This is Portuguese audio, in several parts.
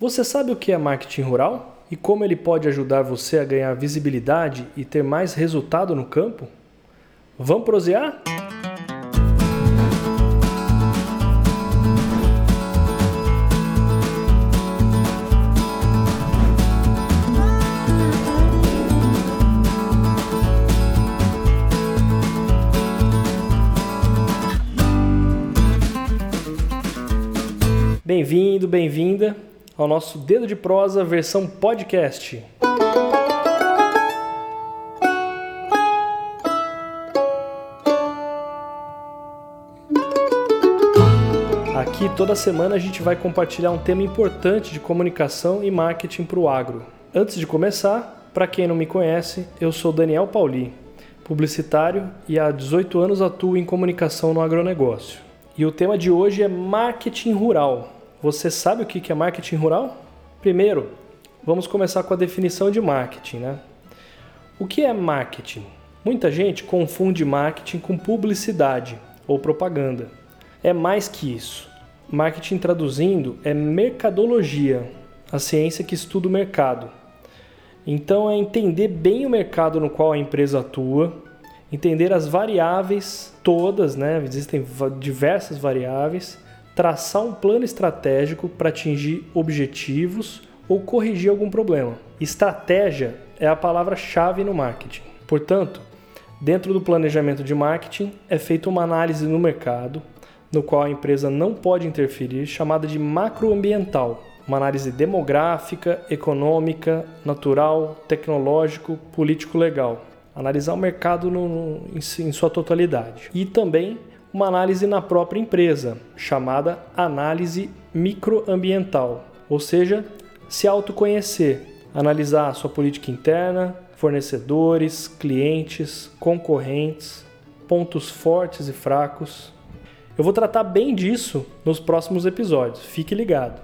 Você sabe o que é marketing rural e como ele pode ajudar você a ganhar visibilidade e ter mais resultado no campo? Vamos prosear? Bem-vindo, bem-vinda ao nosso Dedo de Prosa versão podcast. Aqui toda semana a gente vai compartilhar um tema importante de comunicação e marketing para o agro. Antes de começar, para quem não me conhece, eu sou Daniel Pauli, publicitário e há 18 anos atuo em comunicação no agronegócio. E o tema de hoje é marketing rural. Você sabe o que é marketing rural? Primeiro, vamos começar com a definição de marketing. Né? O que é marketing? Muita gente confunde marketing com publicidade ou propaganda. É mais que isso. Marketing traduzindo é mercadologia, a ciência que estuda o mercado. Então é entender bem o mercado no qual a empresa atua, entender as variáveis todas, né? Existem diversas variáveis traçar um plano estratégico para atingir objetivos ou corrigir algum problema. Estratégia é a palavra-chave no marketing. Portanto, dentro do planejamento de marketing é feita uma análise no mercado, no qual a empresa não pode interferir, chamada de macroambiental. Uma análise demográfica, econômica, natural, tecnológico, político-legal. Analisar o mercado no, no, em, em sua totalidade. E também uma análise na própria empresa, chamada análise microambiental, ou seja, se autoconhecer, analisar sua política interna, fornecedores, clientes, concorrentes, pontos fortes e fracos. Eu vou tratar bem disso nos próximos episódios, fique ligado.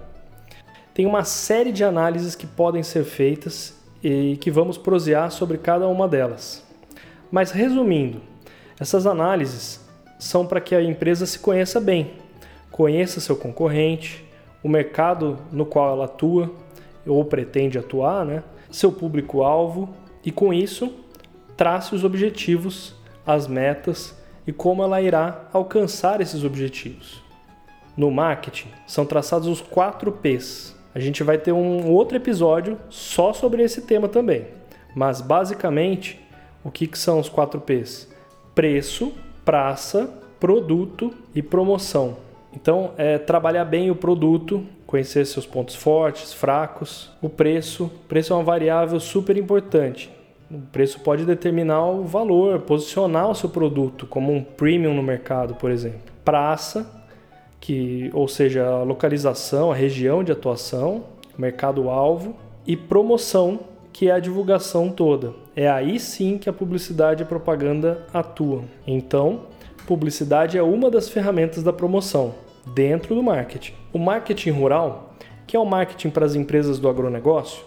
Tem uma série de análises que podem ser feitas e que vamos prosear sobre cada uma delas. Mas resumindo, essas análises são para que a empresa se conheça bem, conheça seu concorrente, o mercado no qual ela atua ou pretende atuar, né? seu público-alvo e, com isso, trace os objetivos, as metas e como ela irá alcançar esses objetivos. No marketing, são traçados os 4 P's. A gente vai ter um outro episódio só sobre esse tema também. Mas, basicamente, o que, que são os 4 P's? Preço, praça, produto e promoção. Então, é trabalhar bem o produto, conhecer seus pontos fortes, fracos, o preço. O preço é uma variável super importante. O preço pode determinar o valor, posicionar o seu produto como um premium no mercado, por exemplo. Praça, que, ou seja, a localização, a região de atuação, mercado-alvo, e promoção, que é a divulgação toda. É aí sim que a publicidade e a propaganda atuam. Então, publicidade é uma das ferramentas da promoção dentro do marketing. O marketing rural, que é o marketing para as empresas do agronegócio,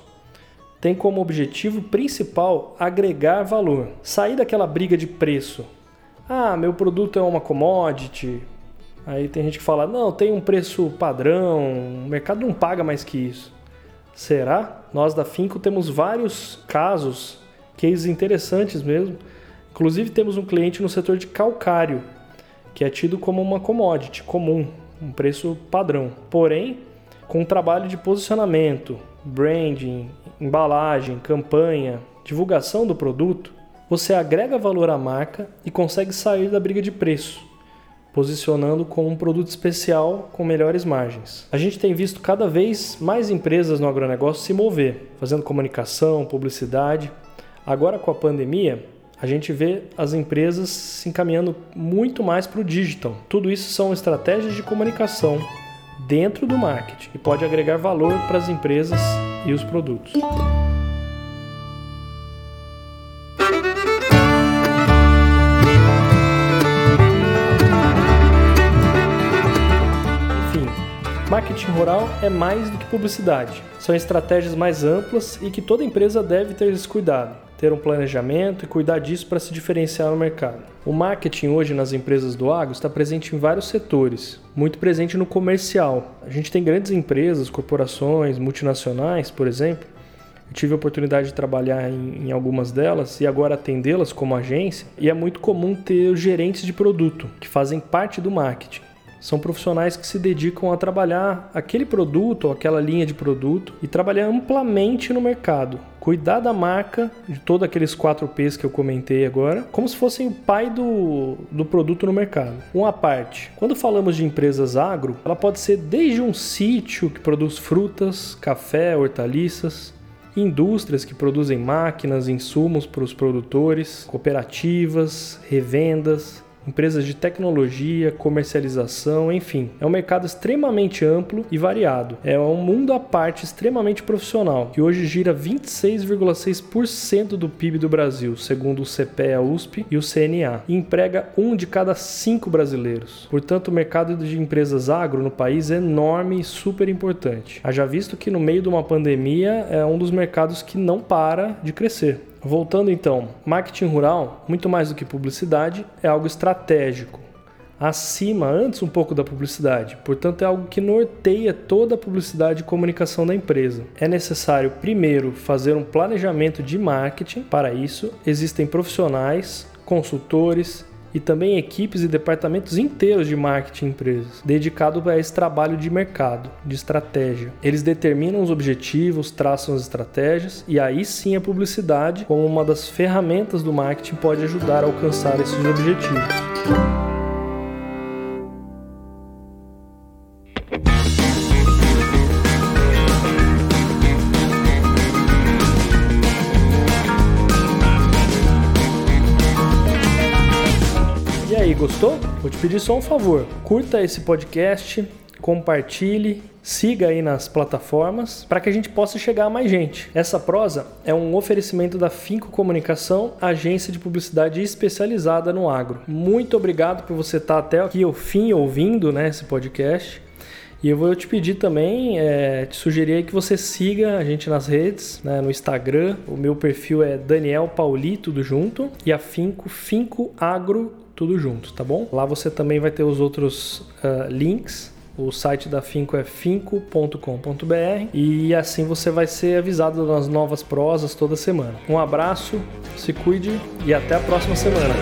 tem como objetivo principal agregar valor, sair daquela briga de preço. Ah, meu produto é uma commodity. Aí tem gente que fala: não, tem um preço padrão, o mercado não paga mais que isso. Será? Nós da Finco temos vários casos, cases interessantes mesmo. Inclusive temos um cliente no setor de calcário, que é tido como uma commodity comum, um preço padrão. Porém, com um trabalho de posicionamento, branding, embalagem, campanha, divulgação do produto, você agrega valor à marca e consegue sair da briga de preço posicionando como um produto especial com melhores margens. A gente tem visto cada vez mais empresas no agronegócio se mover, fazendo comunicação, publicidade. Agora com a pandemia, a gente vê as empresas se encaminhando muito mais para o digital. Tudo isso são estratégias de comunicação dentro do marketing e pode agregar valor para as empresas e os produtos. Marketing rural é mais do que publicidade. São estratégias mais amplas e que toda empresa deve ter esse cuidado. ter um planejamento e cuidar disso para se diferenciar no mercado. O marketing hoje nas empresas do agro está presente em vários setores, muito presente no comercial. A gente tem grandes empresas, corporações, multinacionais, por exemplo. Eu tive a oportunidade de trabalhar em, em algumas delas e agora atendê-las como agência, e é muito comum ter gerentes de produto, que fazem parte do marketing. São profissionais que se dedicam a trabalhar aquele produto ou aquela linha de produto e trabalhar amplamente no mercado. Cuidar da marca, de todos aqueles 4 P's que eu comentei agora, como se fossem o pai do, do produto no mercado. Uma parte. Quando falamos de empresas agro, ela pode ser desde um sítio que produz frutas, café, hortaliças, indústrias que produzem máquinas, insumos para os produtores, cooperativas, revendas, empresas de tecnologia, comercialização, enfim. É um mercado extremamente amplo e variado. É um mundo à parte extremamente profissional, que hoje gira 26,6% do PIB do Brasil, segundo o CPEA USP e o CNA, e emprega um de cada cinco brasileiros. Portanto, o mercado de empresas agro no país é enorme e super importante. Haja visto que no meio de uma pandemia é um dos mercados que não para de crescer. Voltando então, marketing rural, muito mais do que publicidade, é algo estratégico. Acima, antes um pouco da publicidade, portanto, é algo que norteia toda a publicidade e comunicação da empresa. É necessário, primeiro, fazer um planejamento de marketing. Para isso, existem profissionais, consultores, e também equipes e departamentos inteiros de marketing em empresas, dedicados a esse trabalho de mercado, de estratégia. Eles determinam os objetivos, traçam as estratégias e aí sim a publicidade, como uma das ferramentas do marketing, pode ajudar a alcançar esses objetivos. Gostou? Vou te pedir só um favor. Curta esse podcast, compartilhe, siga aí nas plataformas para que a gente possa chegar a mais gente. Essa prosa é um oferecimento da Finco Comunicação, agência de publicidade especializada no agro. Muito obrigado por você estar até aqui ao fim ouvindo né, esse podcast. E eu vou te pedir também, é, te sugerir que você siga a gente nas redes, né, no Instagram. O meu perfil é Daniel Pauli, tudo junto. E a Finco, Finco Agro tudo junto, tá bom? Lá você também vai ter os outros uh, links. O site da Finco é finco.com.br e assim você vai ser avisado das novas prosas toda semana. Um abraço, se cuide e até a próxima semana.